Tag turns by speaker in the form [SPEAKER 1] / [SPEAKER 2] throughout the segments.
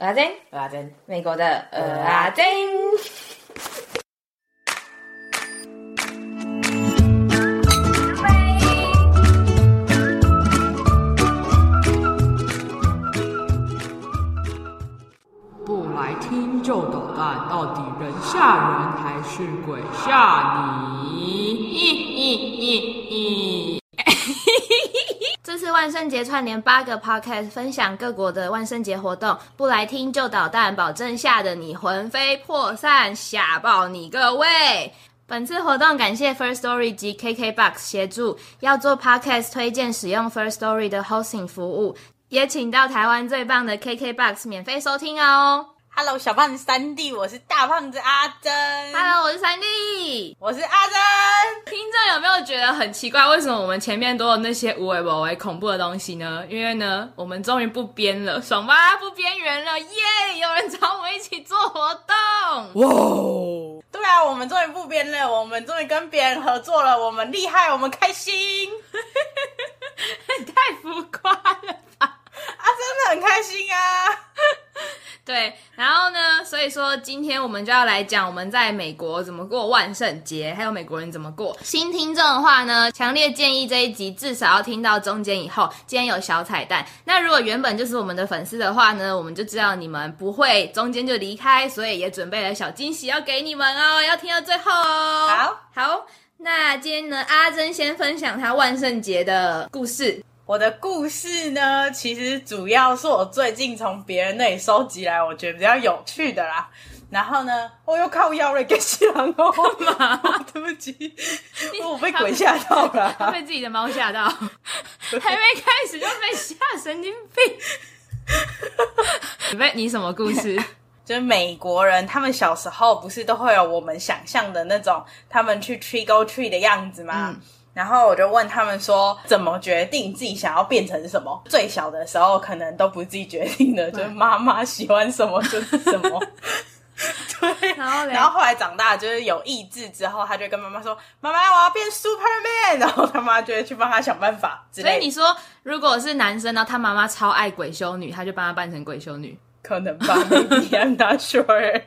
[SPEAKER 1] 阿珍，
[SPEAKER 2] 阿珍，
[SPEAKER 1] 美国的呃阿珍。
[SPEAKER 3] 不来听就捣蛋，到底人吓人还是鬼吓你？
[SPEAKER 1] 这次万圣节串联八个 podcast，分享各国的万圣节活动，不来听就捣蛋，保证吓得你魂飞魄散，吓爆你各位！本次活动感谢 First Story 及 KKBOX 协助，要做 podcast 推荐使用 First Story 的 hosting 服务，也请到台湾最棒的 KKBOX 免费收听哦。
[SPEAKER 2] Hello，小胖子三弟，我是大胖子阿珍。
[SPEAKER 1] Hello，我是三弟，
[SPEAKER 2] 我是阿珍。
[SPEAKER 1] 听众有没有觉得很奇怪？为什么我们前面都有那些无为不为恐怖的东西呢？因为呢，我们终于不编了，爽吧？不边缘了，耶、yeah!！有人找我们一起做活动，
[SPEAKER 2] 哇！对啊，我们终于不编了，我们终于跟别人合作了，我们厉害，我们开心。
[SPEAKER 1] 太浮夸了吧？
[SPEAKER 2] 啊，真的很开心啊！
[SPEAKER 1] 对，然后呢，所以说今天我们就要来讲我们在美国怎么过万圣节，还有美国人怎么过。新听众的话呢，强烈建议这一集至少要听到中间以后。今天有小彩蛋，那如果原本就是我们的粉丝的话呢，我们就知道你们不会中间就离开，所以也准备了小惊喜要给你们哦，要听到最后哦。
[SPEAKER 2] 好，
[SPEAKER 1] 好，那今天呢，阿珍先分享她万圣节的故事。
[SPEAKER 2] 我的故事呢，其实主要是我最近从别人那里收集来，我觉得比较有趣的啦。然后呢，我又靠腰了，给西狼哦，
[SPEAKER 1] 干嘛？
[SPEAKER 2] 对不起，我被鬼吓到了，
[SPEAKER 1] 他被自己的猫吓到，还没开始就被吓，神经病。你 被你什么故事？
[SPEAKER 2] 就是美国人，他们小时候不是都会有我们想象的那种，他们去 trick or treat 的样子吗？嗯然后我就问他们说，怎么决定自己想要变成什么？最小的时候可能都不是自己决定的，就是妈妈喜欢什么就是什么。对，然后然后后来长大就是有意志之后，他就跟妈妈说：“妈妈，我要变 Superman。”然后他妈就会去帮他想办法之类的。
[SPEAKER 1] 所以你说，如果是男生呢，他妈妈超爱鬼修女，他就帮他扮成鬼修女，
[SPEAKER 2] 可能吧 I'm not sure。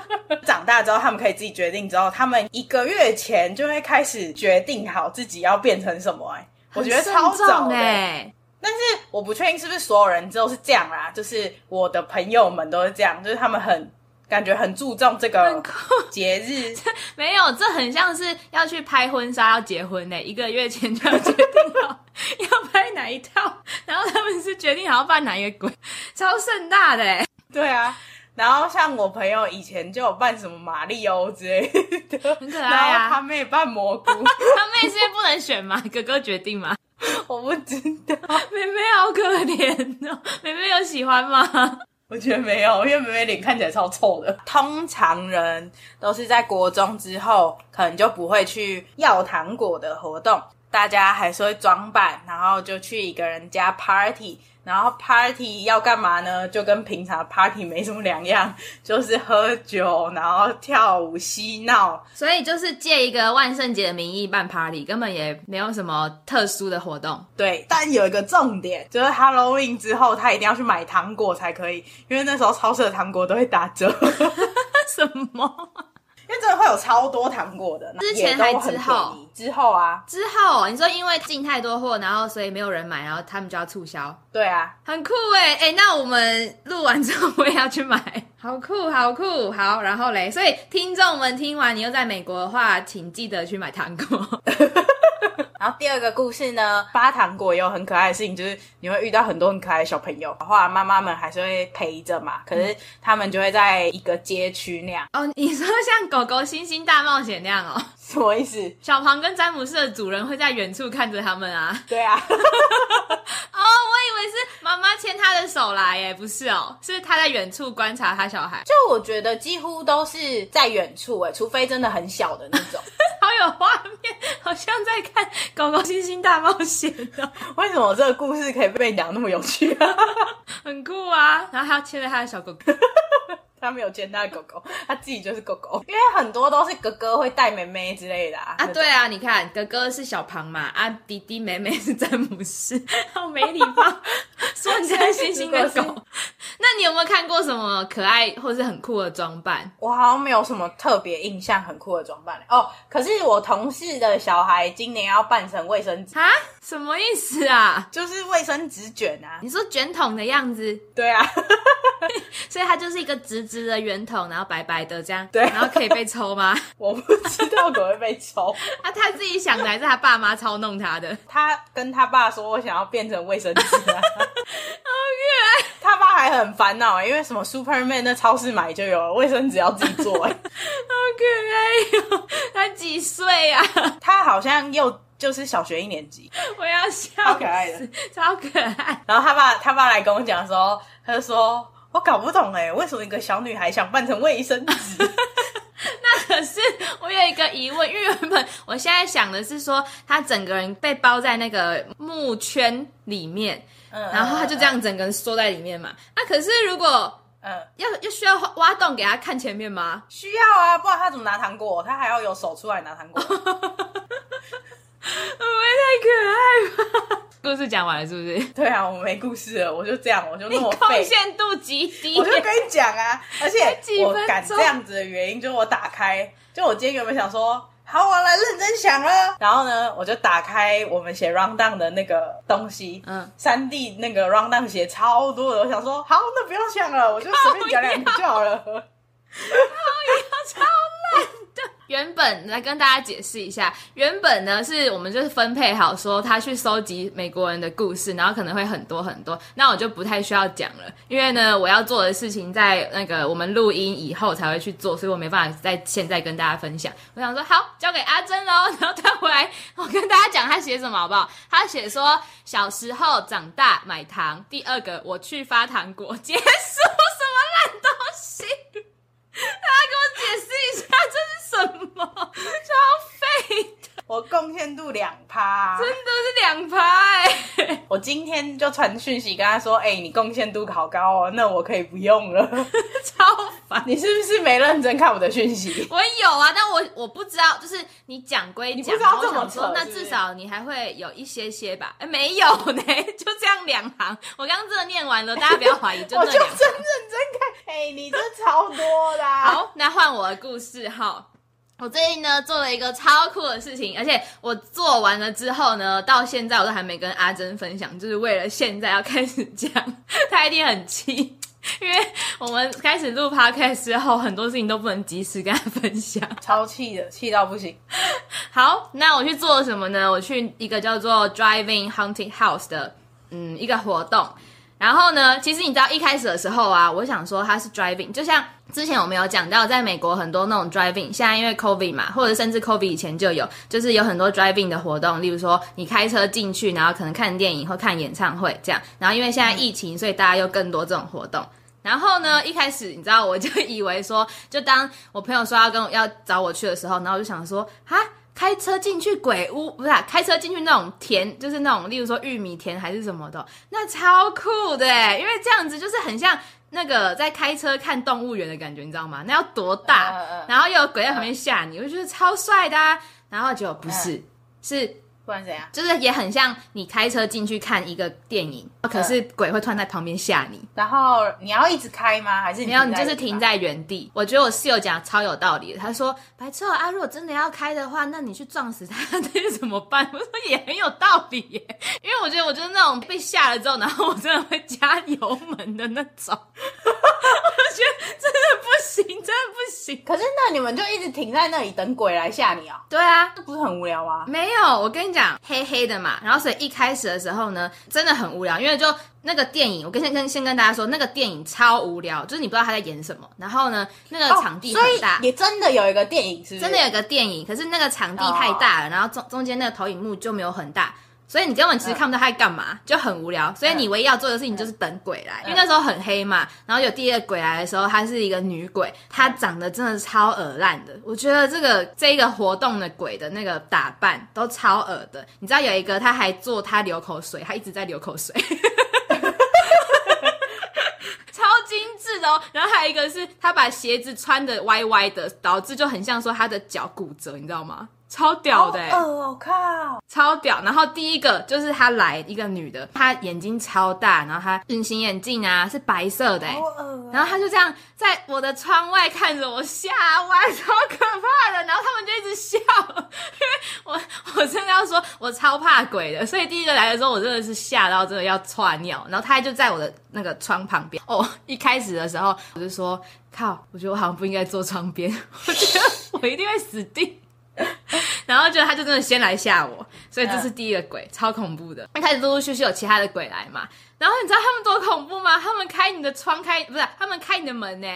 [SPEAKER 2] 长大之后，他们可以自己决定。之后，他们一个月前就会开始决定好自己要变成什么、欸。哎，我觉得超早哎、欸。但是我不确定是不是所有人都是这样啦。就是我的朋友们都是这样，就是他们很感觉很注重这个节日。
[SPEAKER 1] 没有，这很像是要去拍婚纱要结婚呢、欸，一个月前就要决定了要拍哪一套，然后他们是决定好要扮哪一个鬼，超盛大的哎、欸。
[SPEAKER 2] 对啊。然后像我朋友以前就有扮什么马里欧之类的，
[SPEAKER 1] 很可爱啊。然后
[SPEAKER 2] 他妹扮蘑菇，
[SPEAKER 1] 他妹是因为不能选吗？哥哥决定吗？
[SPEAKER 2] 我不知道。
[SPEAKER 1] 妹妹好可怜哦，妹妹有喜欢吗？
[SPEAKER 2] 我觉得没有，因为妹妹脸看起来超臭的。通常人都是在国中之后，可能就不会去要糖果的活动，大家还是会装扮，然后就去一个人家 party。然后 party 要干嘛呢？就跟平常 party 没什么两样，就是喝酒，然后跳舞嬉闹。
[SPEAKER 1] 所以就是借一个万圣节的名义办 party，根本也没有什么特殊的活动。
[SPEAKER 2] 对，但有一个重点，就是 Halloween 之后他一定要去买糖果才可以，因为那时候超市的糖果都会打折。
[SPEAKER 1] 什
[SPEAKER 2] 么？真的会有超多糖果的，
[SPEAKER 1] 之前还之后
[SPEAKER 2] 之后啊
[SPEAKER 1] 之后，你说因为进太多货，然后所以没有人买，然后他们就要促销。
[SPEAKER 2] 对啊，
[SPEAKER 1] 很酷哎哎，那我们录完之后我也要去买，好酷好酷好。然后嘞，所以听众们听完你又在美国的话，请记得去买糖果。
[SPEAKER 2] 然后第二个故事呢，发糖果也有很可爱的事情，就是你会遇到很多很可爱的小朋友，后来妈妈们还是会陪着嘛。可是他们就会在一个街区那样。
[SPEAKER 1] 哦，你说像狗狗星星大冒险那样哦？
[SPEAKER 2] 什么意思？
[SPEAKER 1] 小庞跟詹姆斯的主人会在远处看着他们啊？
[SPEAKER 2] 对啊。
[SPEAKER 1] 哦，我以为是妈妈牵他的手来耶，不是哦，是他在远处观察他小孩。
[SPEAKER 2] 就我觉得几乎都是在远处哎，除非真的很小的那种。
[SPEAKER 1] 好有画面，好像在看《狗狗星星大冒险》哦。
[SPEAKER 2] 为什么这个故事可以被你讲那么有趣啊？
[SPEAKER 1] 很酷啊！然后还要牵着他的小狗狗。
[SPEAKER 2] 他没有牵他的狗狗，他自己就是狗狗。因为很多都是哥哥会带妹妹之类的啊。
[SPEAKER 1] 啊，对啊，你看哥哥是小庞嘛，啊弟弟妹妹是詹姆斯，好没礼貌，说人家星星的狗。那你有没有看过什么可爱或是很酷的装扮？
[SPEAKER 2] 我好像没有什么特别印象很酷的装扮哦。可是我同事的小孩今年要扮成卫生纸
[SPEAKER 1] 啊？什么意思啊？
[SPEAKER 2] 就是卫生纸卷啊。
[SPEAKER 1] 你说卷筒的样子？
[SPEAKER 2] 对啊。
[SPEAKER 1] 所以它就是一个直直的圆筒，然后白白的这样。
[SPEAKER 2] 对。
[SPEAKER 1] 然后可以被抽吗？
[SPEAKER 2] 我不知道可不可以被抽。
[SPEAKER 1] 啊，他自己想的还是他爸妈操弄他的？
[SPEAKER 2] 他跟他爸说：“我想要变成卫生纸啊。”好
[SPEAKER 1] 可爱。
[SPEAKER 2] 他爸还很烦恼，因为什么 Superman 那超市买就有了，卫生纸要自己做。哎，
[SPEAKER 1] 好可爱哟！他几岁啊？
[SPEAKER 2] 他好像又就是小学一年级。
[SPEAKER 1] 我要笑。
[SPEAKER 2] 超可爱的，
[SPEAKER 1] 超可爱。
[SPEAKER 2] 然后他爸他爸来跟我讲的时候，他就说。我搞不懂哎，为什么一个小女孩想扮成卫生纸？
[SPEAKER 1] 那可是我有一个疑问，因为原本我现在想的是说，她整个人被包在那个木圈里面，嗯，然后她就这样整个人缩在里面嘛。那、嗯啊、可是如果嗯要要需要挖洞给她看前面吗？
[SPEAKER 2] 需要啊，不然她怎么拿糖果？她还要有手出来拿糖果。会不会
[SPEAKER 1] 太可爱吧？故事讲完了是不是？
[SPEAKER 2] 对啊，我没故事了，我就这样，我就那么
[SPEAKER 1] 废。贡献度极低。
[SPEAKER 2] 我就跟你讲啊，而且我敢这样子的原因，就是我打开，就我今天原本想说，好，我来认真想了。然后呢，我就打开我们写 rundown 的那个东西，嗯，三 D 那个 rundown 写超多的，我想说，好，那不用想了，我就随便讲两句就好了。
[SPEAKER 1] 超烂。原本来跟大家解释一下，原本呢是我们就是分配好说他去收集美国人的故事，然后可能会很多很多，那我就不太需要讲了，因为呢我要做的事情在那个我们录音以后才会去做，所以我没办法在现在跟大家分享。我想说好，交给阿珍喽，然后他回来我跟大家讲他写什么好不好？他写说小时候长大买糖，第二个我去发糖果，结束什么烂东西？大家给我解释一下这是什么？超废的！
[SPEAKER 2] 我贡献度两趴，
[SPEAKER 1] 真的是两趴哎！
[SPEAKER 2] 我今天就传讯息跟他说：“哎、欸，你贡献度好高哦，那我可以不用了。”
[SPEAKER 1] 超烦！
[SPEAKER 2] 你是不是没认真看我的讯息？
[SPEAKER 1] 我有啊，但我我不知道，就是你讲归讲，
[SPEAKER 2] 你不知道这么
[SPEAKER 1] 说，那至少你还会有一些些吧？哎、欸，没有呢，就这样两行。我刚刚真的念完了，大家不要怀疑，就
[SPEAKER 2] 这两。哎、欸，你这超多啦！
[SPEAKER 1] 好，那换我的故事哈。我最近呢做了一个超酷的事情，而且我做完了之后呢，到现在我都还没跟阿珍分享，就是为了现在要开始讲，他一定很气，因为我们开始录 podcast 之后，很多事情都不能及时跟他分享，
[SPEAKER 2] 超气的，气到不行。
[SPEAKER 1] 好，那我去做了什么呢？我去一个叫做 Driving Haunted House 的嗯一个活动。然后呢，其实你知道一开始的时候啊，我想说它是 driving，就像之前我们有讲到，在美国很多那种 driving，现在因为 COVID 嘛，或者甚至 COVID 以前就有，就是有很多 driving 的活动，例如说你开车进去，然后可能看电影或看演唱会这样。然后因为现在疫情，所以大家又更多这种活动。然后呢，一开始你知道，我就以为说，就当我朋友说要跟我要找我去的时候，然后我就想说，哈。开车进去鬼屋，不是、啊、开车进去那种田，就是那种例如说玉米田还是什么的，那超酷的，因为这样子就是很像那个在开车看动物园的感觉，你知道吗？那要多大，然后又有鬼在旁边吓你，我觉得超帅的、啊。然后就不是，是。
[SPEAKER 2] 不然怎样？
[SPEAKER 1] 就是也很像你开车进去看一个电影，可是鬼会突然在旁边吓你。
[SPEAKER 2] 然后你要一直开吗？还是你
[SPEAKER 1] 没有？你就是停在原地。我觉得我室友讲的超有道理的。他说：“白车啊，如果真的要开的话，那你去撞死他，那怎么办？” 我说也很有道理耶。因为我觉得我就是那种被吓了之后，然后我真的会加油门的那种。我觉得真的不行，真的不行。
[SPEAKER 2] 可是那你们就一直停在那里等鬼来吓你啊？
[SPEAKER 1] 对啊，
[SPEAKER 2] 这不是很无聊吗？
[SPEAKER 1] 没有，我跟你讲，黑黑的嘛，然后所以一开始的时候呢，真的很无聊，因为就那个电影，我跟先跟先跟大家说，那个电影超无聊，就是你不知道他在演什么。然后呢，那个场地很大，
[SPEAKER 2] 哦、也真的有一个电影是，是，
[SPEAKER 1] 真的有一个电影，可是那个场地太大了，哦、然后中中间那个投影幕就没有很大。所以你根本其实看不到他在干嘛，就很无聊。所以你唯一要做的事情就是等鬼来，因为那时候很黑嘛。然后有第二个鬼来的时候，她是一个女鬼，她长得真的超恶烂的。我觉得这个这一个活动的鬼的那个打扮都超恶的。你知道有一个他还做他流口水，他一直在流口水，超精致的哦。然后还有一个是他把鞋子穿的歪歪的，导致就很像说他的脚骨折，你知道吗？超屌的、欸，
[SPEAKER 2] 哦，我靠，
[SPEAKER 1] 超屌！然后第一个就是他来一个女的，她眼睛超大，然后她隐形眼镜啊是白色的、然后她就这样在我的窗外看着我吓歪，超可怕的。然后他们就一直笑，因为我我真的要说，我超怕鬼的，所以第一个来的时候，我真的是吓到真的要窜尿。然后他就在我的那个窗旁边，哦，一开始的时候我就说靠，我觉得我好像不应该坐窗边，我觉得我一定会死定。然后就他就真的先来吓我，所以这是第一个鬼，超恐怖的。一开始陆陆续续有其他的鬼来嘛，然后你知道他们多恐怖吗？他们开你的窗开，不是他们开你的门呢？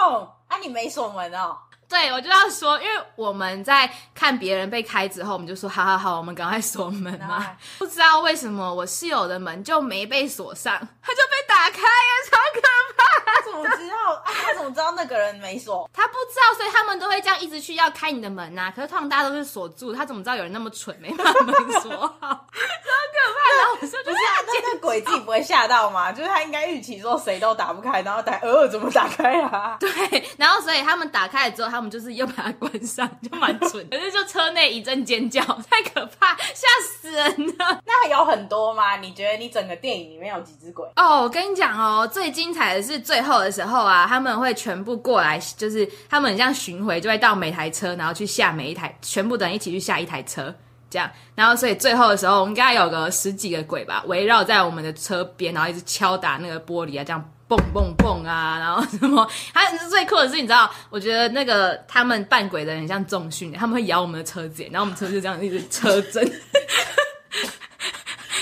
[SPEAKER 2] 靠！啊，你没锁门哦？
[SPEAKER 1] 对，我就要说，因为我们在看别人被开之后，我们就说好好好，我们赶快锁门嘛。不知道为什么我室友的门就没被锁上，他就被打开了，超可怕。
[SPEAKER 2] 他怎么知道？啊，他怎么知道那个人没锁？
[SPEAKER 1] 他不知道，所以他们都会这样一直去要开你的门呐、啊。可是通常大家都是锁住，他怎么知道有人那么蠢没把门锁好？超可怕！然后我说就，
[SPEAKER 2] 不是啊，那那鬼自己不会吓到吗？就是他应该预期说谁都打不开，然后打呃怎么打开啊？
[SPEAKER 1] 对，然后所以他们打开了之后，他们就是又把它关上，就蛮蠢。可是就车内一阵尖叫，太可怕，吓死人了。
[SPEAKER 2] 那还有很多吗？你觉得你整个电影里面有几只鬼？
[SPEAKER 1] 哦，我跟你讲哦，最精彩的是最后的时候啊，他们会全部过来，就是他们很像巡回，就会到每台车，然后去下每一台，全部的人一起去下一台车，这样。然后所以最后的时候，我们应该有个十几个鬼吧，围绕在我们的车边，然后一直敲打那个玻璃啊，这样。蹦蹦蹦啊，然后什么？还有最酷的是，你知道？我觉得那个他们扮鬼的人很像重训，他们会摇我们的车子，然后我们车子就这样一直车震，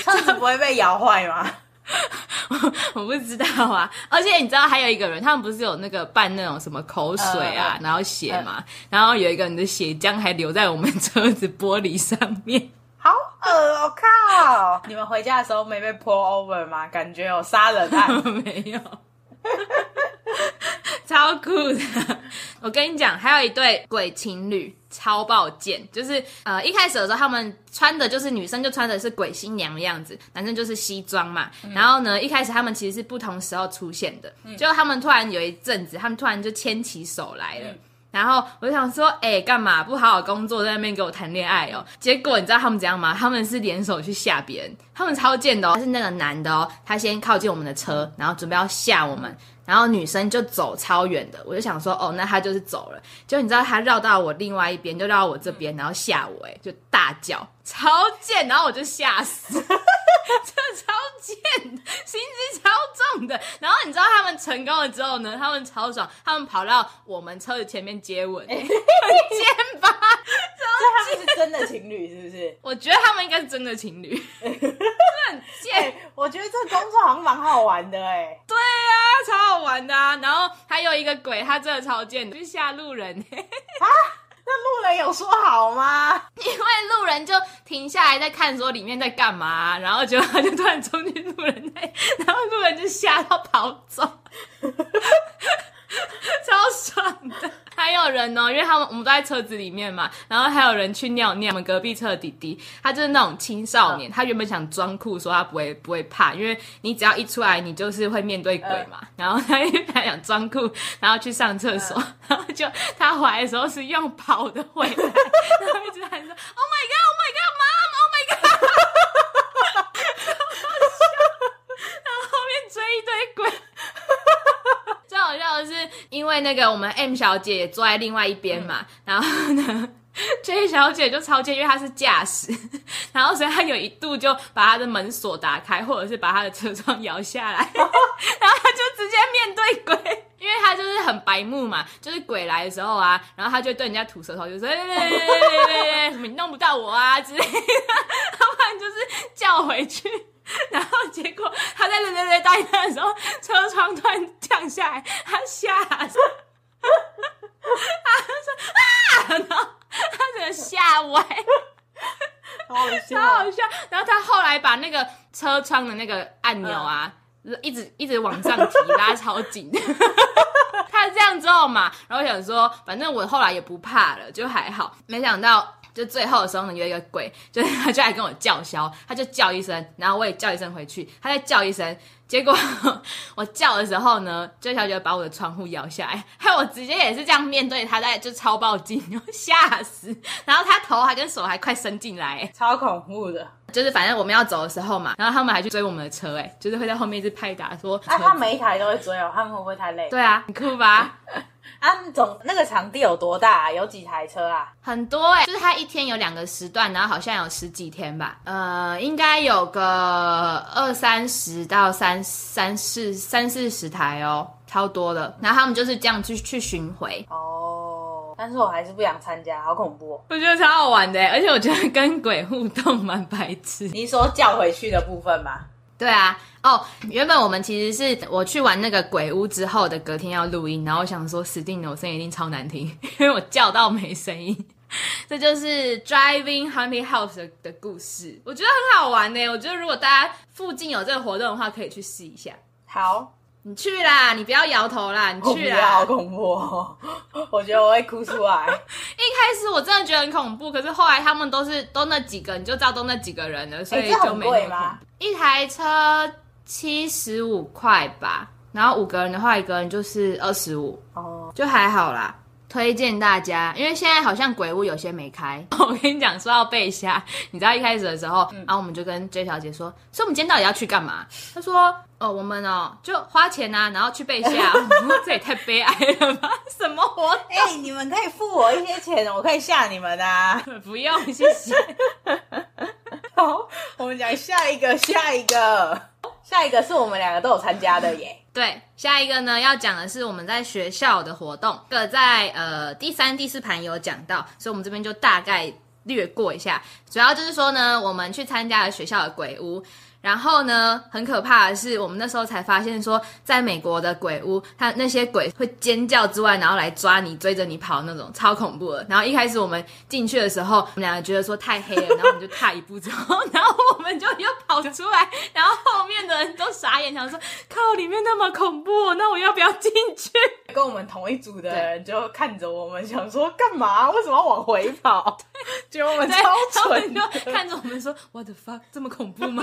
[SPEAKER 2] 车子不会被摇坏吗？
[SPEAKER 1] 我，我不知道啊。而且你知道还有一个人，他们不是有那个扮那种什么口水啊，呃、然后血嘛，呃、然后有一个人的血浆还留在我们车子玻璃上面。
[SPEAKER 2] 好恶哦！靠！你们回家的时候没被 pull over 吗？感觉有杀人案？
[SPEAKER 1] 没有，超酷的。我跟你讲，还有一对鬼情侣，超爆贱。就是呃，一开始的时候，他们穿的就是女生就穿的是鬼新娘的样子，男生就是西装嘛。嗯、然后呢，一开始他们其实是不同时候出现的，嗯、就他们突然有一阵子，他们突然就牵起手来了。嗯然后我就想说，哎、干嘛不好好工作，在那边给我谈恋爱哦？结果你知道他们怎样吗？他们是联手去吓别人，他们超贱的哦。是那个男的哦，他先靠近我们的车，然后准备要吓我们，然后女生就走超远的。我就想说，哦，那他就是走了。结果你知道他绕到我另外一边，就绕到我这边，然后吓我，哎，就大叫，超贱，然后我就吓死。这超贱，心机超重的。然后你知道他们成功了之后呢？他们超爽，他们跑到我们车子前面接吻，很贱吧？
[SPEAKER 2] 超贱，他们是真的情侣是不是？
[SPEAKER 1] 我觉得他们应该是真的情侣，真的很贱、欸。
[SPEAKER 2] 我觉得这个工作好像蛮好玩的哎、欸。
[SPEAKER 1] 对呀、啊，超好玩的啊。然后还有一个鬼，他真的超贱的，就吓路人。啊
[SPEAKER 2] 那路人有说好吗？
[SPEAKER 1] 因为路人就停下来在看，说里面在干嘛，然后结果他就突然冲进路人那，然后路人就吓到跑走，超爽的。还有人哦，因为他们我们都在车子里面嘛，然后还有人去尿尿。我们隔壁车的弟弟，他就是那种青少年，他原本想装酷，说他不会不会怕，因为你只要一出来，你就是会面对鬼嘛。然后他他想装酷，然后去上厕所，然后就他回来的时候是用跑的回来，然后一直喊说 “Oh my God, Oh my God, Mom, Oh my God”，然后后面追一堆鬼。最好笑的是，因为那个我们 M 小姐也坐在另外一边嘛，嗯、然后呢，J 小姐就超贱，因为她是驾驶，然后所以她有一度就把她的门锁打开，或者是把她的车窗摇下来，然后她就直接面对鬼，因为他就是很白目嘛，就是鬼来的时候啊，然后他就对人家吐舌头，就说对对对对对什么你弄不到我啊之类的，要不然就是叫回去。然后结果他在那那那大一的时候，车窗突然降下来，他吓死，他说啊，然后他整个吓歪，
[SPEAKER 2] 好好笑，
[SPEAKER 1] 好笑。然后他后来把那个车窗的那个按钮啊，嗯、一直一直往上提，拉超紧。他这样之后嘛，然后想说，反正我后来也不怕了，就还好。没想到。就最后的时候呢，有一个鬼，就是他就来跟我叫嚣，他就叫一声，然后我也叫一声回去，他再叫一声，结果 我叫的时候呢，这小姐把我的窗户摇下来，害我直接也是这样面对他，在就超爆劲，吓死！然后他头还跟手还快伸进来，
[SPEAKER 2] 超恐怖的。
[SPEAKER 1] 就是反正我们要走的时候嘛，然后他们还去追我们的车，哎，就是会在后面一直拍打说。
[SPEAKER 2] 啊，他每一台都会追哦，他们会不会太累？
[SPEAKER 1] 对啊，很酷吧？
[SPEAKER 2] 啊，总那个场地有多大啊？有几台车啊？
[SPEAKER 1] 很多哎，就是他一天有两个时段，然后好像有十几天吧。呃，应该有个二三十到三三四三四十台哦，超多的。然后他们就是这样去去巡回。
[SPEAKER 2] 哦，但是我还是不想参加，好恐怖哦。
[SPEAKER 1] 我觉得超好玩的，而且我觉得跟鬼互动蛮白痴。
[SPEAKER 2] 你说叫回去的部分吗？
[SPEAKER 1] 对啊，哦，原本我们其实是我去完那个鬼屋之后的隔天要录音，然后我想说死定了，我声音一定超难听，因为我叫到没声音。这就是 Driving Haunted House 的的故事，我觉得很好玩呢。我觉得如果大家附近有这个活动的话，可以去试一下。
[SPEAKER 2] 好。
[SPEAKER 1] 你去啦，你不要摇头啦，你去啦。
[SPEAKER 2] 好恐怖哦，我觉得我会哭出来。
[SPEAKER 1] 一开始我真的觉得很恐怖，可是后来他们都是都那几个，你就知道都那几个人了，所以就没那么恐怖。欸，这很贵吗？一台车七十五块吧，然后五个人的话，一个人就是二十五，哦，就还好啦。推荐大家，因为现在好像鬼屋有些没开。我跟你讲，说到被吓，你知道一开始的时候，嗯、然后我们就跟 J 小姐说，所以我们今天到底要去干嘛？她说，哦，我们哦就花钱啊，然后去被吓。这也太悲哀了吧？什么活动？
[SPEAKER 2] 哎、欸，你们可以付我一些钱，我可以吓你们啊。
[SPEAKER 1] 不用，谢谢。
[SPEAKER 2] 好，我们讲下一个，下一个，下一个是我们两个都有参加的耶。
[SPEAKER 1] 对，下一个呢要讲的是我们在学校的活动，这个在呃第三、第四盘有讲到，所以我们这边就大概略过一下。主要就是说呢，我们去参加了学校的鬼屋。然后呢，很可怕的是，我们那时候才发现说，在美国的鬼屋，它那些鬼会尖叫之外，然后来抓你，追着你跑那种，超恐怖的。然后一开始我们进去的时候，我们两个觉得说太黑了，然后我们就踏一步之后，然后我们就又跑出来，然后后面的人都傻眼，想说靠，里面那么恐怖，那我要不要进去？
[SPEAKER 2] 跟我们同一组的人就看着我们，想说干嘛？为什么要往回跑？就我们超蠢，
[SPEAKER 1] 就看着我们说 What the fuck，这么恐怖吗？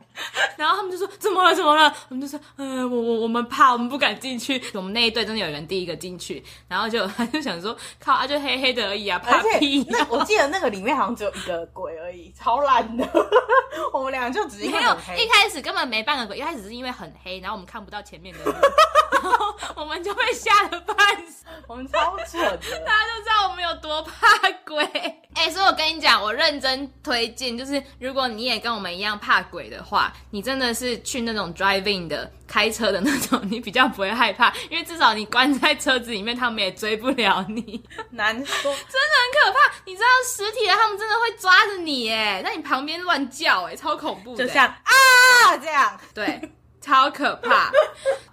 [SPEAKER 1] 然后他们就说怎么了怎么了？我们就说，嗯，我我我们怕，我们不敢进去。我们那一队真的有人第一个进去，然后就 他就想说，靠啊，就黑黑的而已啊，怕屁！
[SPEAKER 2] 那我记得那个里面好像只有一个鬼而已，超烂的。我们两个就只是因为很黑，
[SPEAKER 1] 没有，一开始根本没半个鬼，一开始是因为很黑，然后我们看不到前面的路，然后我们就被吓得半死。
[SPEAKER 2] 我们超蠢的，
[SPEAKER 1] 大家就知道我们有多怕鬼。哎、欸，所以我跟你讲，我认真推荐，就是如果你也跟我们一样怕鬼的话，你真的是去那种 driving 的开车的那种，你比较不会害怕，因为至少你关在车子里面，他们也追不了你。
[SPEAKER 2] 难说，真的
[SPEAKER 1] 很可怕。你知道实体的，他们真的会抓着你，哎，在你旁边乱叫，哎，超恐怖的，
[SPEAKER 2] 就像啊这样，
[SPEAKER 1] 对。超可怕！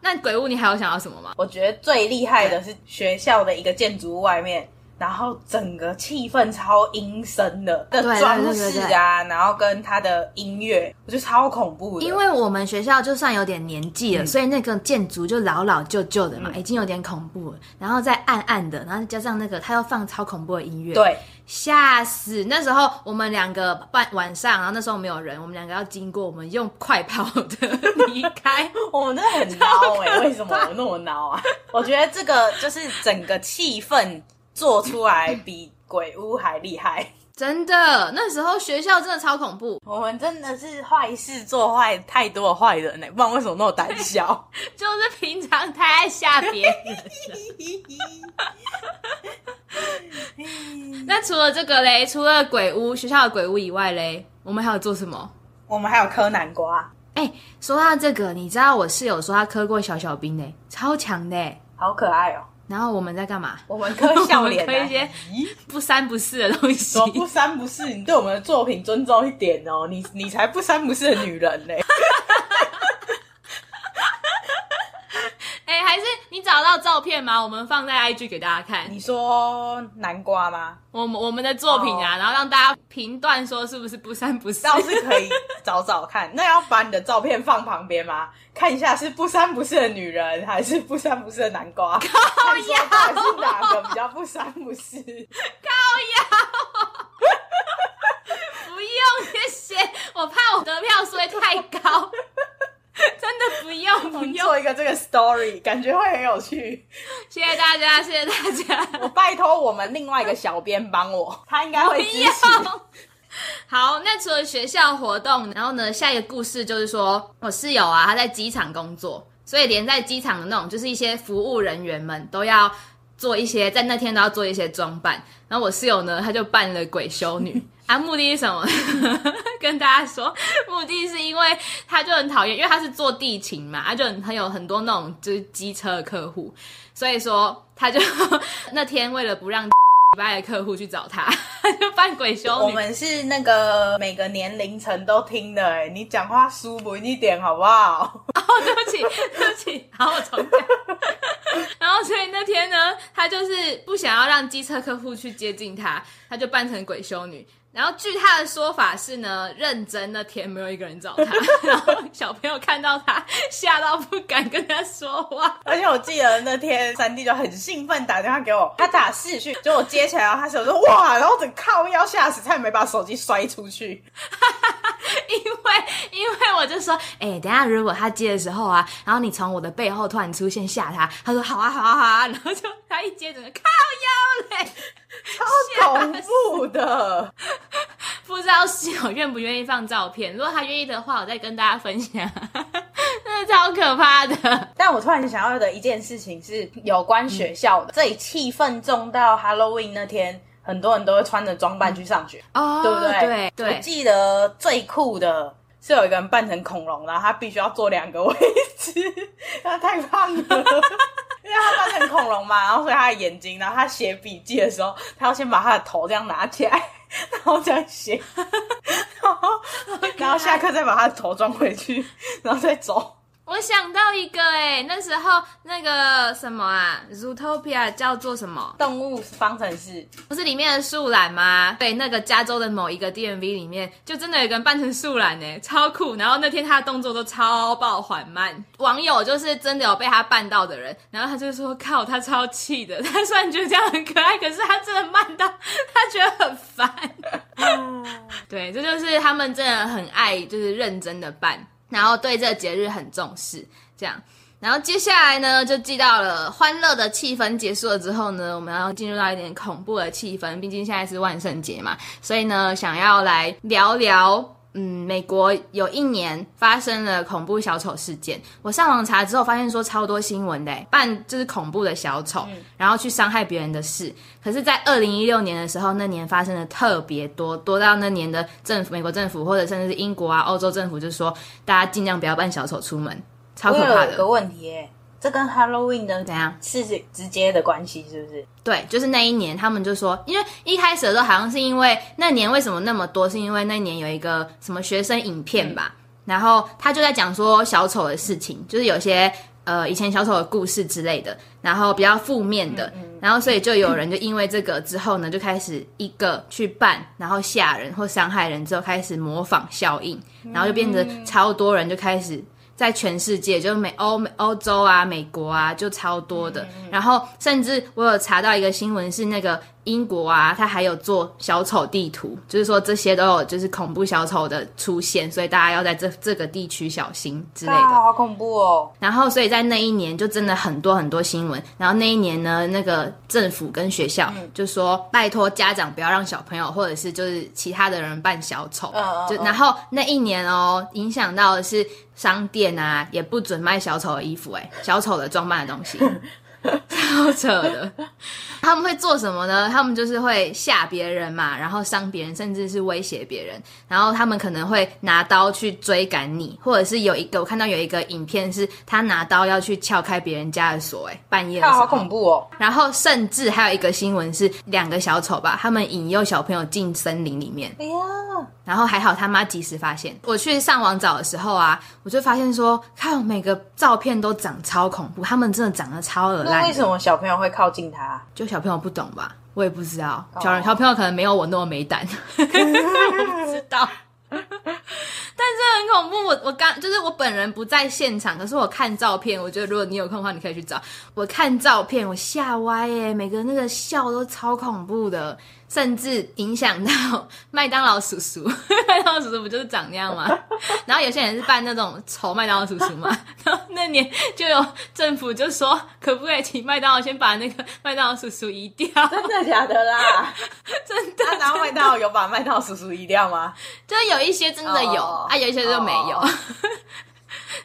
[SPEAKER 1] 那鬼屋你还有想要什么吗？
[SPEAKER 2] 我觉得最厉害的是学校的一个建筑物外面，然后整个气氛超阴森的的装饰啊，然后跟他的音乐，我觉得超恐怖的。
[SPEAKER 1] 因为我们学校就算有点年纪了，嗯、所以那个建筑就老老旧旧的嘛，嗯、已经有点恐怖了。然后再暗暗的，然后加上那个他又放超恐怖的音乐，
[SPEAKER 2] 对。
[SPEAKER 1] 吓死！那时候我们两个半晚上，然后那时候没有人，我们两个要经过，我们用快跑的离开。
[SPEAKER 2] 我们真的很孬哎、欸，为什么我那么孬啊？我觉得这个就是整个气氛做出来比鬼屋还厉害。
[SPEAKER 1] 真的，那时候学校真的超恐怖。
[SPEAKER 2] 我们真的是坏事做坏太多的坏人呢，不然为什么那么胆小？
[SPEAKER 1] 就是平常太爱吓别人。那除了这个嘞，除了鬼屋，学校的鬼屋以外嘞，我们还有做什么？
[SPEAKER 2] 我们还有磕南瓜。
[SPEAKER 1] 哎、欸，说到这个，你知道我室友说他磕过小小兵呢，超强的，
[SPEAKER 2] 好可爱哦。
[SPEAKER 1] 然后我们在干嘛？
[SPEAKER 2] 我们磕笑脸，
[SPEAKER 1] 磕一些不三不四的东西。
[SPEAKER 2] 不三不四，你对我们的作品尊重一点哦！你你才不三不四的女人嘞！
[SPEAKER 1] 哎，还是你找到照片吗？我们放在 IG 给大家看。
[SPEAKER 2] 你说南瓜吗？
[SPEAKER 1] 我们我们的作品啊，oh. 然后让大家评断说是不是不三不四，
[SPEAKER 2] 倒是可以找找看。那要把你的照片放旁边吗？看一下是不三不四的女人，还是不三不四的南瓜？
[SPEAKER 1] 靠腰，
[SPEAKER 2] 还是哪个比较不三不四？
[SPEAKER 1] 高腰，不用谢谢，我怕我得票数会太高。真的不用不用
[SPEAKER 2] 做一个这个 story，感觉会很有趣。
[SPEAKER 1] 谢谢大家，谢谢大家。
[SPEAKER 2] 我拜托我们另外一个小编帮我，他应该会支持。
[SPEAKER 1] 好，那除了学校活动，然后呢，下一个故事就是说我室友啊，他在机场工作，所以连在机场的那种，就是一些服务人员们都要做一些，在那天都要做一些装扮。然后我室友呢，他就扮了鬼修女。啊，目的是什么？跟大家说，目的是因为他就很讨厌，因为他是做地勤嘛，他就很很有很多那种就是机车的客户，所以说他就 那天为了不让礼拜的客户去找他，他就扮鬼修女。
[SPEAKER 2] 我们是那个每个年龄层都听的，哎，你讲话舒服一点好不好？
[SPEAKER 1] 哦，对不起，对不起，好，我重讲。然后所以那天呢，他就是不想要让机车客户去接近他，他就扮成鬼修女。然后据他的说法是呢，认真那天没有一个人找他，然后小朋友看到他吓到不敢跟他说话。
[SPEAKER 2] 而且我记得那天三弟就很兴奋打电话给我，他打视讯，就我接起来，然后他手说哇，然后整靠腰吓死，差点没把手机摔出去。
[SPEAKER 1] 因为因为我就说，哎、欸，等一下如果他接的时候啊，然后你从我的背后突然出现吓他，他说好啊好啊好啊，然后就他一接整个靠腰嘞。
[SPEAKER 2] 超恐怖的，
[SPEAKER 1] 不知道室友愿不愿意放照片。如果他愿意的话，我再跟大家分享。真的超可怕的。
[SPEAKER 2] 但我突然想要的一件事情是有关学校的，嗯、这里气氛重到 Halloween 那天，很多人都会穿着装扮去上学，
[SPEAKER 1] 哦、嗯，
[SPEAKER 2] 对不对？
[SPEAKER 1] 对对。
[SPEAKER 2] 我记得最酷的是有一个人扮成恐龙，然后他必须要坐两个位置，他太胖了。因为他扮成恐龙嘛，然后所以他的眼睛，然后他写笔记的时候，他要先把他的头这样拿起来，然后这样写，然后然后下课再把他的头装回去，然后再走。
[SPEAKER 1] 我想到一个哎，那时候那个什么啊，Zootopia 叫做什么？
[SPEAKER 2] 动物方程式，
[SPEAKER 1] 不是里面的树懒吗？对，那个加州的某一个 DMV 里面，就真的有个人扮成树懒哎，超酷。然后那天他的动作都超爆缓慢，网友就是真的有被他扮到的人，然后他就说靠，他超气的。他虽然觉得这样很可爱，可是他真的慢到 他觉得很烦。对，这就是他们真的很爱，就是认真的扮。然后对这个节日很重视，这样。然后接下来呢，就寄到了欢乐的气氛结束了之后呢，我们要进入到一点恐怖的气氛。毕竟现在是万圣节嘛，所以呢，想要来聊聊。嗯，美国有一年发生了恐怖小丑事件。我上网查之后发现说超多新闻的，扮就是恐怖的小丑，嗯、然后去伤害别人的事。可是，在二零一六年的时候，那年发生的特别多，多到那年的政府，美国政府或者甚至是英国啊、欧洲政府就说，大家尽量不要扮小丑出门，超可怕的。
[SPEAKER 2] 有个问题耶。这跟 Halloween 的怎样是直接的关系，是不是？
[SPEAKER 1] 对，就是那一年，他们就说，因为一开始的时候好像是因为那年为什么那么多，是因为那年有一个什么学生影片吧，嗯、然后他就在讲说小丑的事情，就是有些呃以前小丑的故事之类的，然后比较负面的，嗯嗯、然后所以就有人就因为这个之后呢，就开始一个去扮，然后吓人或伤害人之后开始模仿效应，然后就变得超多人就开始。在全世界，就是美欧美欧洲啊，美国啊，就超多的。然后，甚至我有查到一个新闻，是那个英国啊，它还有做小丑地图，就是说这些都有就是恐怖小丑的出现，所以大家要在这这个地区小心之类的。
[SPEAKER 2] 啊、好恐怖哦！
[SPEAKER 1] 然后，所以在那一年就真的很多很多新闻。然后那一年呢，那个政府跟学校就说，拜托家长不要让小朋友或者是就是其他的人扮小丑。嗯嗯、就然后那一年哦，影响到的是。商店啊，也不准卖小丑的衣服，哎，小丑的装扮的东西。超扯的，他们会做什么呢？他们就是会吓别人嘛，然后伤别人，甚至是威胁别人。然后他们可能会拿刀去追赶你，或者是有一个我看到有一个影片，是他拿刀要去撬开别人家的锁，哎，半夜的时候，
[SPEAKER 2] 好恐怖哦。
[SPEAKER 1] 然后甚至还有一个新闻是两个小丑吧，他们引诱小朋友进森林里面。哎呀，然后还好他妈及时发现。我去上网找的时候啊，我就发现说，看每个照片都长超恐怖，他们真的长得超恶。
[SPEAKER 2] 那为什么小朋友会靠近他？
[SPEAKER 1] 就小朋友不懂吧，我也不知道。小人、oh. 小朋友可能没有我那么没胆，我不知道。但是很恐怖。我我刚就是我本人不在现场，可是我看照片，我觉得如果你有空的话，你可以去找。我看照片，我吓歪耶，每个那个笑都超恐怖的。甚至影响到麦当劳叔叔，麦当劳叔叔不就是长那样吗？然后有些人是扮那种丑麦当劳叔叔嘛。然后那年就有政府就说，可不可以请麦当劳先把那个麦当劳叔叔移掉？
[SPEAKER 2] 真的假的啦？
[SPEAKER 1] 真的。
[SPEAKER 2] 然后麦当劳有把麦当劳叔叔移掉吗？
[SPEAKER 1] 就有一些真的有，oh, 啊，有一些就没有。Oh.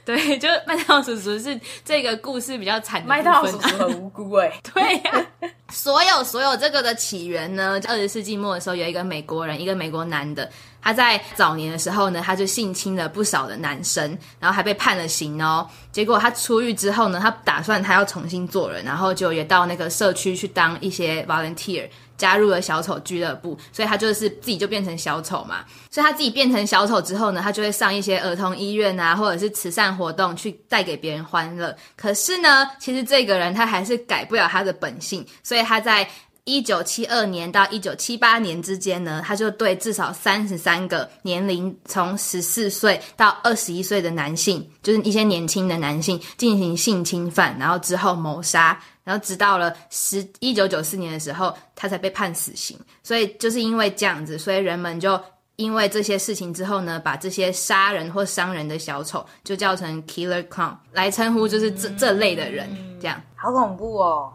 [SPEAKER 1] 对，就麦当劳叔叔是这个故事比较惨。麦当劳叔叔很无辜哎。对呀、啊，所有所有这个的起源呢，二十世纪末的时候，有一个美国人，一个美国男的，他在早年的时候呢，他就性侵了不少的男生，然后还被判了刑哦。结果他出狱之后呢，他打算他要重新做人，然后就也到那个社区去当一些 volunteer。加入了小丑俱乐部，所以他就是自己就变成小丑嘛。所以他自己变成小丑之后呢，他就会上一些儿童医院啊，或者是慈善活动，去带给别人欢乐。可是呢，其实这个人他还是改不了他的本性，所以他在一九七二年到一九七八年之间呢，他就对至少三十三个年龄从十四岁到二十一岁的男性，就是一些年轻的男性进行性侵犯，然后之后谋杀。然后直到了十一九九四年的时候，他才被判死刑。所以就是因为这样子，所以人们就因为这些事情之后呢，把这些杀人或伤人的小丑就叫成 Killer Clown 来称呼，就是这这类的人，这样。
[SPEAKER 2] 好恐怖哦！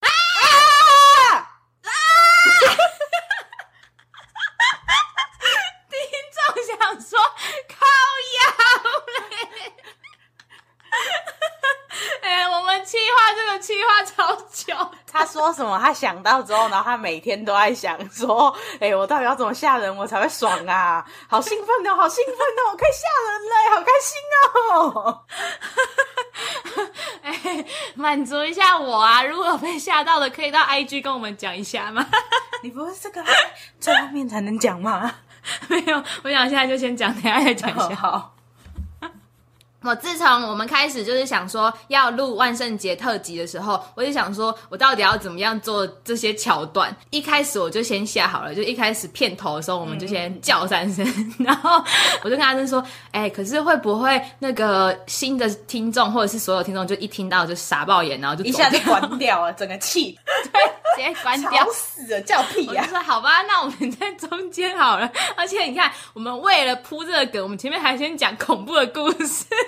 [SPEAKER 1] 啊啊！啊听众想说靠腰嘞。哎，我们企划这个企划超久。
[SPEAKER 2] 他说什么？他想到之后，然后他每天都在想说：“ 哎，我到底要怎么吓人，我才会爽啊？好兴奋哦，好兴奋哦，我可以吓人嘞，好开心哦！”
[SPEAKER 1] 哎，满足一下我啊！如果被吓到的，可以到 IG 跟我们讲一下吗？
[SPEAKER 2] 你不是这个最后面才能讲吗？
[SPEAKER 1] 没有，我想现在就先讲，等下再讲一下。
[SPEAKER 2] 好。
[SPEAKER 1] 我自从我们开始就是想说要录万圣节特辑的时候，我就想说，我到底要怎么样做这些桥段？一开始我就先下好了，就一开始片头的时候，我们就先叫三声，嗯、然后我就跟阿珍说：“哎、欸，可是会不会那个新的听众或者是所有听众就一听到就傻爆眼，然后就
[SPEAKER 2] 一下就关掉了，整个气，
[SPEAKER 1] 对，直接关掉，
[SPEAKER 2] 死了，叫屁呀、啊！”
[SPEAKER 1] 我说：“好吧，那我们在中间好了。”而且你看，我们为了铺这个梗，我们前面还先讲恐怖的故事。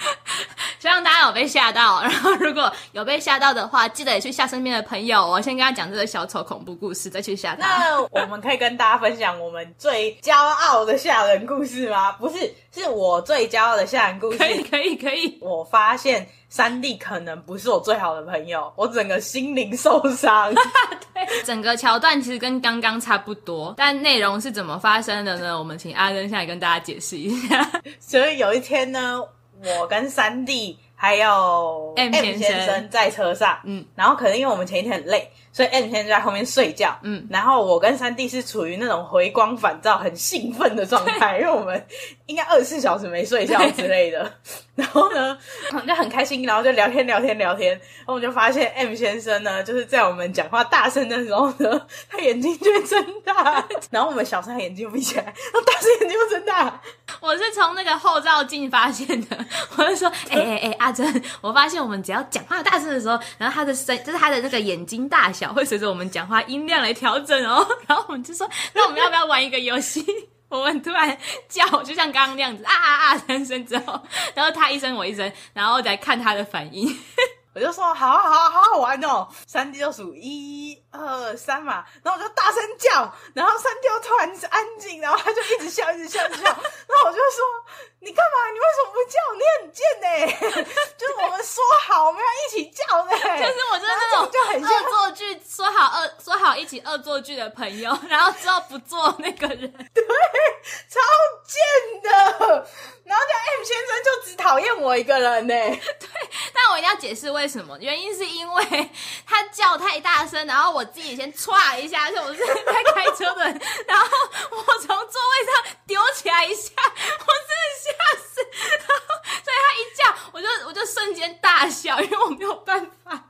[SPEAKER 1] 希望大家有被吓到，然后如果有被吓到的话，记得也去吓身边的朋友。我先跟他讲这个小丑恐怖故事，再去吓他。
[SPEAKER 2] 那我们可以跟大家分享我们最骄傲的吓人故事吗？不是，是我最骄傲的吓人故事。
[SPEAKER 1] 可以，可以，可以。
[SPEAKER 2] 我发现三弟可能不是我最好的朋友，我整个心灵受伤。
[SPEAKER 1] 对，整个桥段其实跟刚刚差不多，但内容是怎么发生的呢？我们请阿珍下来跟大家解释一下。
[SPEAKER 2] 所以有一天呢。我跟三弟还有 M 先生在车上，嗯，然后可能因为我们前一天很累。所以 M 先在后面睡觉，嗯，然后我跟三弟是处于那种回光返照、很兴奋的状态，因为我们应该二十四小时没睡觉之类的。然后呢，我们就很开心，然后就聊天、聊天、聊天。然后我就发现 M 先生呢，就是在我们讲话大声的时候呢，他眼睛就会睁大，然后我们小声，眼睛又闭起来，然后大声眼睛又睁大。
[SPEAKER 1] 我是从那个后照镜发现的，我就说：“哎哎哎，阿珍，我发现我们只要讲话大声的时候，然后他的声，就是他的那个眼睛大小。”会随着我们讲话音量来调整哦，然后我们就说，那我们要不要玩一个游戏？我们突然叫，就像刚刚那样子啊啊啊三声之后，然后他一声我一声，然后再看他的反应。
[SPEAKER 2] 我就说好好好好好玩哦，三弟就数一二三嘛，然后我就大声叫，然后三弟又突然安静，然后他就一直笑一直笑一直笑，然后我就说你干嘛？你为什么不叫？你很贱呢！就是我们说好我们要一起叫的，
[SPEAKER 1] 就是我就是那种就很恶作剧，说好恶说好一起恶作剧的朋友，然后之后不做那个人，
[SPEAKER 2] 对，超贱的。然后讲 M 先生就只讨厌我一个人呢，
[SPEAKER 1] 对，但我一定要解释为什么，原因是因为他叫太大声，然后我自己先唰一下，而且我是在开车的人，然后我从座位上丢起来一下，我真的吓死，然后所以他一叫，我就我就瞬间大笑，因为我没有办法，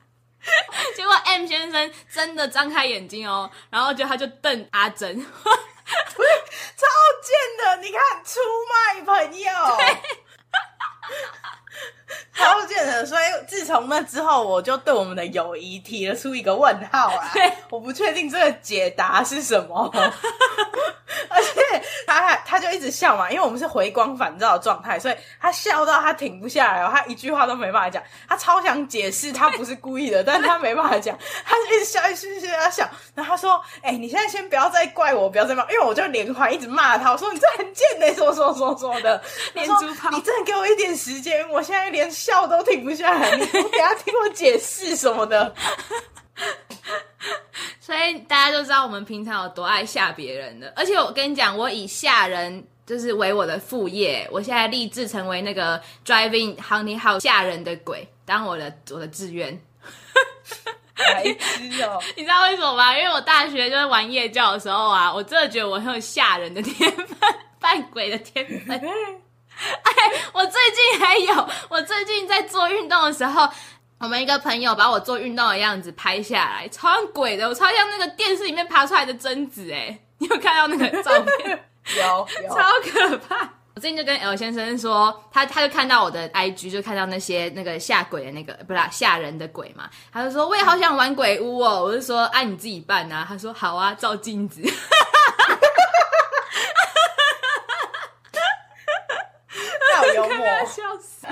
[SPEAKER 1] 结果 M 先生真的张开眼睛哦，然后就他就瞪阿珍。
[SPEAKER 2] 不是超贱的！你看，出卖朋友。超贱的，所以自从那之后，我就对我们的友谊提了出一个问号啊！
[SPEAKER 1] 对，
[SPEAKER 2] 我不确定这个解答是什么。而且他还他就一直笑嘛，因为我们是回光返照的状态，所以他笑到他停不下来哦，他一句话都没办法讲。他超想解释他不是故意的，但是他没办法讲，他就一直笑，一直笑，他笑。然后他说：“哎、欸，你现在先不要再怪我，不要再骂，因为我就连环一直骂他，我说你这很贱的，说说说说的，连珠炮，你真的给我一点时间，我现在连笑都停不下来，给他听我解释什么的。”
[SPEAKER 1] 所以大家就知道我们平常有多爱吓别人的，而且我跟你讲，我以吓人就是为我的副业，我现在立志成为那个 Driving Haunted House 吓人的鬼，当我的我的志愿。
[SPEAKER 2] 白痴哦！
[SPEAKER 1] 你知道为什么吗？因为我大学就是玩夜教的时候啊，我真的觉得我很有吓人的天分，扮鬼的天分。哎，我最近还有，我最近在做运动的时候。我们一个朋友把我做运动的样子拍下来，超像鬼的，我超像那个电视里面爬出来的贞子哎！你有看到那个照片？
[SPEAKER 2] 有，有，
[SPEAKER 1] 超可怕！我最近就跟 L 先生说，他他就看到我的 IG，就看到那些那个吓鬼的那个，不是吓人的鬼嘛，他就说我也好想玩鬼屋哦，我就说啊你自己办啊，他说好啊，照镜子，笑死。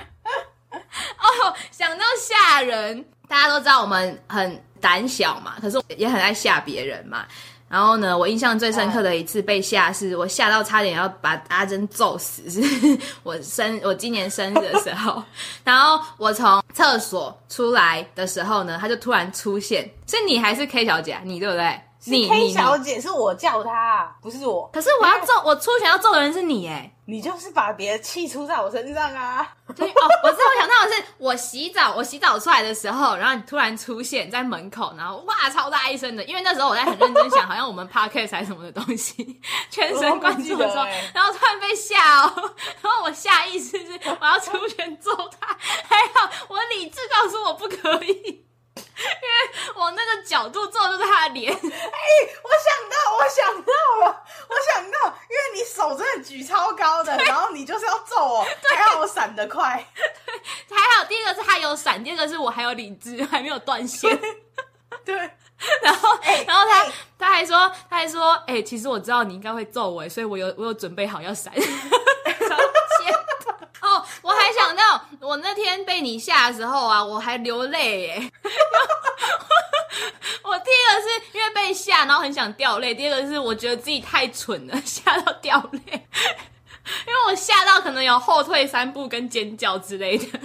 [SPEAKER 1] 哦，想到吓人，大家都知道我们很胆小嘛，可是也很爱吓别人嘛。然后呢，我印象最深刻的一次被吓，是我吓到差点要把阿珍揍死，是我生我今年生日的时候。然后我从厕所出来的时候呢，他就突然出现，是你还是 K 小姐？你对不对？你
[SPEAKER 2] K 小姐是我叫她，不是我。
[SPEAKER 1] 可是我要揍，我出拳要揍的人是你哎。
[SPEAKER 2] 你就是把别的气出在我身上啊！
[SPEAKER 1] 对哦，我知道，我想到的是，我洗澡，我洗澡出来的时候，然后你突然出现在门口，然后哇，超大一声的，因为那时候我在很认真想，好像我们 podcast 还是什么的东西，全神贯注的时候，然后突然被吓哦，然后我下意识是我要出拳揍他，还好我理智告诉我不可以。因为我那个角度做的就是他的脸，哎、
[SPEAKER 2] 欸，我想到，我想到了，我想到，因为你手真的举超高的，然后你就是要揍我，还好我闪得快，
[SPEAKER 1] 对，还好第一个是他有闪，第二个是我还有理智，还没有断线，
[SPEAKER 2] 对，
[SPEAKER 1] 然后，
[SPEAKER 2] 欸、
[SPEAKER 1] 然后他、
[SPEAKER 2] 欸、
[SPEAKER 1] 他还说，他还说，哎、欸，其实我知道你应该会揍我，所以我有我有准备好要闪。哦，我还想到，我那天被你吓的时候啊，我还流泪耶。我第一个是因为被吓，然后很想掉泪；第二个是我觉得自己太蠢了，吓到掉泪。因为我吓到可能有后退三步跟尖叫之类的，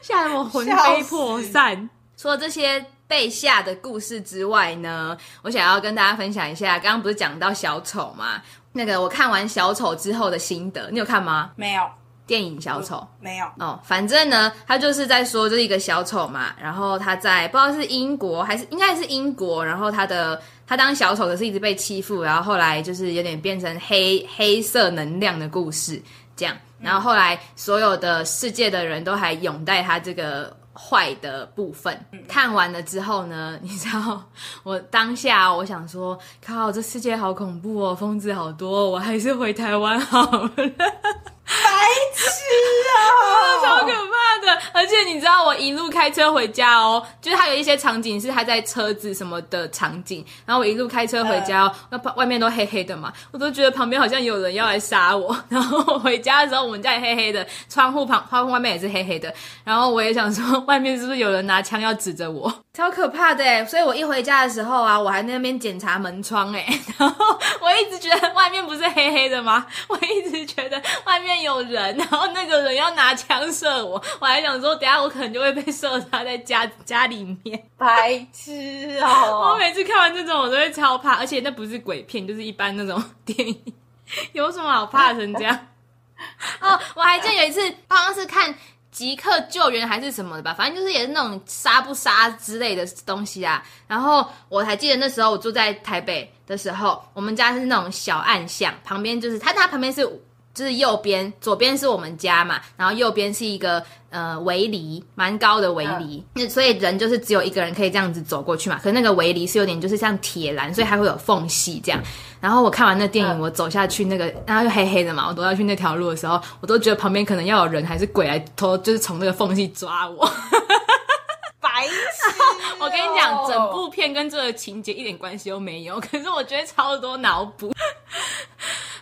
[SPEAKER 1] 吓得我魂飞魄散。除了这些被吓的故事之外呢，我想要跟大家分享一下，刚刚不是讲到小丑吗？那个我看完小丑之后的心得，你有看吗？
[SPEAKER 2] 没有。
[SPEAKER 1] 电影小丑、
[SPEAKER 2] 嗯、没有。
[SPEAKER 1] 哦，反正呢，他就是在说，就是一个小丑嘛，然后他在不知道是英国还是应该是英国，然后他的他当小丑可是一直被欺负，然后后来就是有点变成黑黑色能量的故事这样，然后后来所有的世界的人都还拥戴他这个。坏的部分。看完了之后呢，你知道我当下我想说，靠，这世界好恐怖哦，疯子好多，我还是回台湾好了。
[SPEAKER 2] 白痴啊、
[SPEAKER 1] 超可怕的！而且你知道我一路开车回家哦，就是他有一些场景是他在车子什么的场景，然后我一路开车回家，那、呃、外面都黑黑的嘛，我都觉得旁边好像有人要来杀我。然后我回家的时候，我们家也黑黑的，窗户旁窗户外面也是黑黑的，然后我也想说。外面是不是有人拿枪要指着我？超可怕的欸！所以我一回家的时候啊，我还在那边检查门窗哎，然后我一直觉得外面不是黑黑的吗？我一直觉得外面有人，然后那个人要拿枪射我，我还想说，等下我可能就会被射杀在家 家里面。
[SPEAKER 2] 白痴哦！
[SPEAKER 1] 我每次看完这种，我都会超怕，而且那不是鬼片，就是一般那种电影，有什么好怕成这样？哦，我还记得有一次，好像是看。即刻救援还是什么的吧，反正就是也是那种杀不杀之类的东西啊。然后我还记得那时候我住在台北的时候，我们家是那种小暗巷，旁边就是它，它旁边是就是右边，左边是我们家嘛，然后右边是一个呃围篱，蛮高的围篱，那、嗯、所以人就是只有一个人可以这样子走过去嘛。可是那个围篱是有点就是像铁栏，所以还会有缝隙这样。然后我看完那电影，嗯、我走下去那个，然后又黑黑的嘛，我走下去那条路的时候，我都觉得旁边可能要有人还是鬼来偷，就是从那个缝隙抓我。
[SPEAKER 2] 白痴、哦！
[SPEAKER 1] 我跟你讲，整部片跟这个情节一点关系都没有，可是我觉得超多脑补。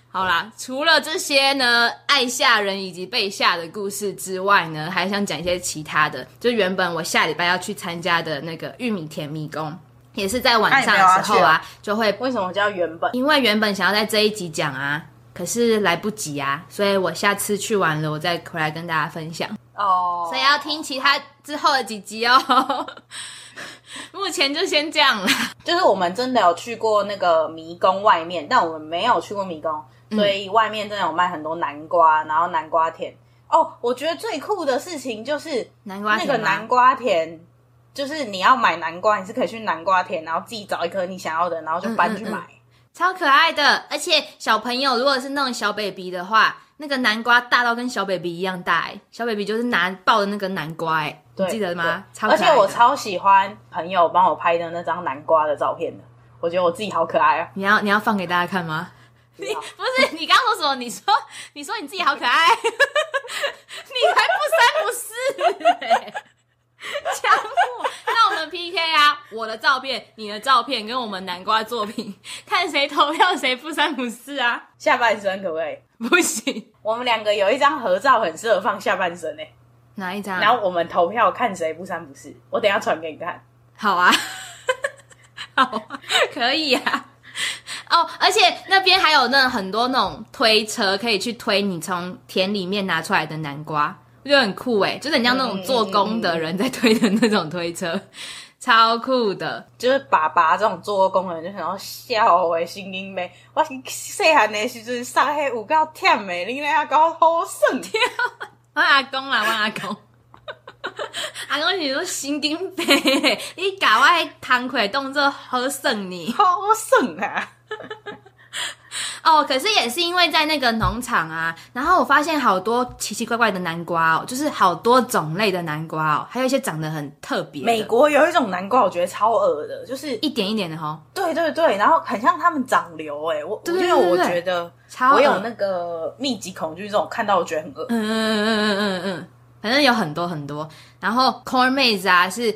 [SPEAKER 1] 好啦，除了这些呢，爱吓人以及被吓的故事之外呢，还想讲一些其他的。就原本我下礼拜要去参加的那个玉米甜迷宫，也是在晚上的时候啊，就会
[SPEAKER 2] 为什么叫原本？
[SPEAKER 1] 因为原本想要在这一集讲啊，可是来不及啊，所以我下次去完了，我再回来跟大家分享哦。所以要听其他之后的几集哦。目前就先这样了。
[SPEAKER 2] 就是我们真的有去过那个迷宫外面，但我们没有去过迷宫。所以外面真的有卖很多南瓜，然后南瓜田哦。我觉得最酷的事情就是南瓜田，那个南瓜田，就是你要买南瓜，你是可以去南瓜田，然后自己找一颗你想要的，然后就搬去买，嗯嗯嗯，超可爱的。而且小朋友如果是那种小 baby 的话，那个南瓜大到跟小 baby 一样大，哎，小 baby 就是拿抱的那个南瓜，哎，你记得吗？超可爱的。而且我超喜欢朋友帮我拍的那张南瓜的照片的，我觉得我自己好可爱啊。你要你要放给大家看吗？你不是你刚刚说什么？你说你说你自己好可爱，你还不三不四哎！强迫，那我们 PK 啊，我的照片、你的照片跟我们南瓜作品，看谁投票谁不三不四啊？下半身可不可以？不行，我们两个有一张合照很适合放下半身哎，哪一张？然后我们投票看谁不三不四，我等一下传给你看。好啊，好啊，可以啊。哦，而且那边还有那很多那种推车，可以去推你从田里面拿出来的南瓜，我觉得很酷诶，就是很像那种做工的人在推的那种推车，嗯、超酷的。就是爸爸这种做工的人就想要笑诶，心灵美。我细汉的时阵上黑有够忝诶，你那还搞好省跳。我阿公啦，我阿公。阿公你说神经病，你搞我工课动作好省呢，好省啊！哦，可是也是因为在那个农场啊，然后我发现好多奇奇怪怪的南瓜哦，就是好多种类的南瓜哦，还有一些长得很特别。美国有一种南瓜，我觉得超恶的，就是一点一点的哈、哦。对对对，然后很像他们长瘤哎，我因为我觉得我有那个密集恐惧症，看到我觉得很恶。嗯嗯嗯嗯嗯嗯，反正有很多很多。然后 corn maze 啊是。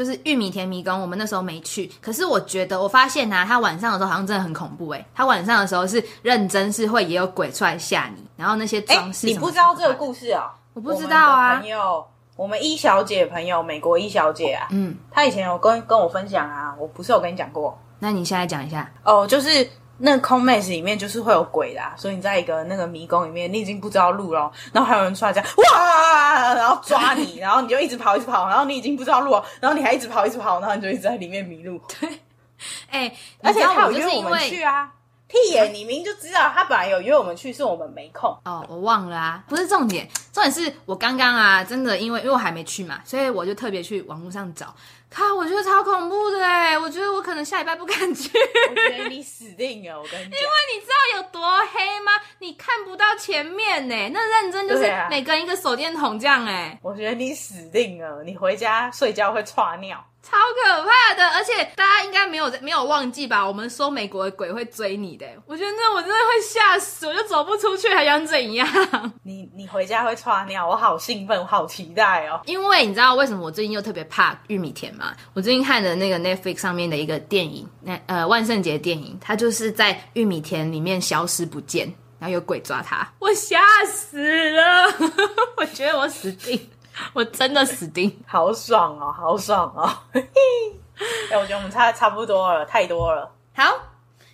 [SPEAKER 2] 就是玉米田迷宫，我们那时候没去。可是我觉得，我发现呐、啊，他晚上的时候好像真的很恐怖诶。他晚上的时候是认真是会也有鬼出来吓你，然后那些装饰。你不知道这个故事啊？我不知道啊。朋友，我们一小姐朋友，美国一小姐啊，嗯，她以前有跟跟我分享啊，我不是有跟你讲过？那你现在讲一下哦，就是。那个空 maze 里面就是会有鬼的，所以你在一个那个迷宫里面，你已经不知道路了，然后还有人出来这样哇，然后抓你，然后你就一直跑一直跑，然后你已经不知道路了，然后你还一直跑一直跑，然后你就一直在里面迷路。对，哎、欸，而且他有约我们去啊，屁耶！你明明就知道他本来有约我们去，是我们没空。哦，我忘了啊，不是重点，重点是我刚刚啊，真的因为因为我还没去嘛，所以我就特别去网络上找。靠，我觉得超恐怖的哎！我觉得我可能下礼拜不敢去。我觉得你死定了，我跟你讲。因为你知道有多黑吗？你看不到前面呢，那认真就是每个人一个手电筒这样哎。我觉得你死定了，你回家睡觉会剉尿。超可怕的，而且大家应该没有没有忘记吧？我们说美国的鬼会追你的，我觉得那我真的会吓死，我就走不出去，还想怎样？你你回家会剉尿，我好兴奋，我好期待哦！因为你知道为什么我最近又特别怕玉米田吗？我最近看的那个 Netflix 上面的一个电影，那呃万圣节电影，它就是在玉米田里面消失不见，然后有鬼抓他，我吓死了，我觉得我死定。我真的死定，好爽哦，好爽哦！哎、欸，我觉得我们差差不多了，太多了。好，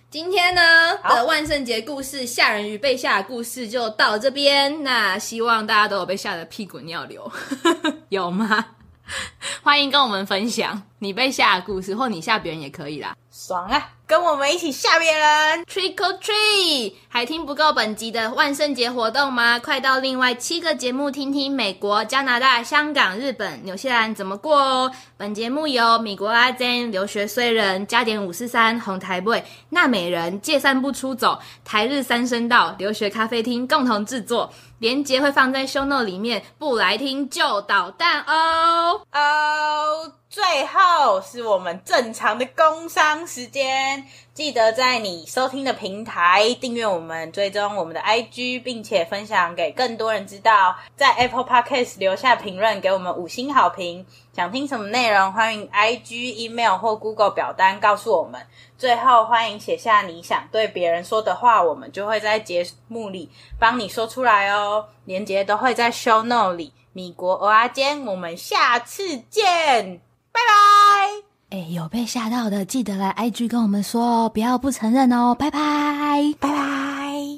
[SPEAKER 2] 今天呢的万圣节故事，吓人与被吓的故事就到这边。那希望大家都有被吓得屁滚尿流，有吗？
[SPEAKER 1] 欢迎跟我们分享你被吓的故事，或你吓别人也可以啦。
[SPEAKER 2] 爽啊！跟我们一起吓别人
[SPEAKER 1] ，Trick or Treat！还听不够本集的万圣节活动吗？快到另外七个节目听听美国、加拿大、香港、日本、纽西兰怎么过哦。本节目由米国阿珍留学虽人、加点五四三红台位、纳美人借散步出走、台日三声道留学咖啡厅共同制作，连接会放在 show note 里面，不来听就捣蛋哦
[SPEAKER 2] 哦。最后是我们正常的工商时间，记得在你收听的平台订阅我们，追踪我们的 IG，并且分享给更多人知道。在 Apple Podcast 留下评论，给我们五星好评。想听什么内容，欢迎 IG、email 或 Google 表单告诉我们。最后，欢迎写下你想对别人说的话，我们就会在节目里帮你说出来哦。连接都会在 Show Note 里。米国欧阿坚，我们下次见。拜拜！
[SPEAKER 1] 哎，有被吓到的，记得来 IG 跟我们说哦，不要不承认哦。拜拜，
[SPEAKER 2] 拜拜。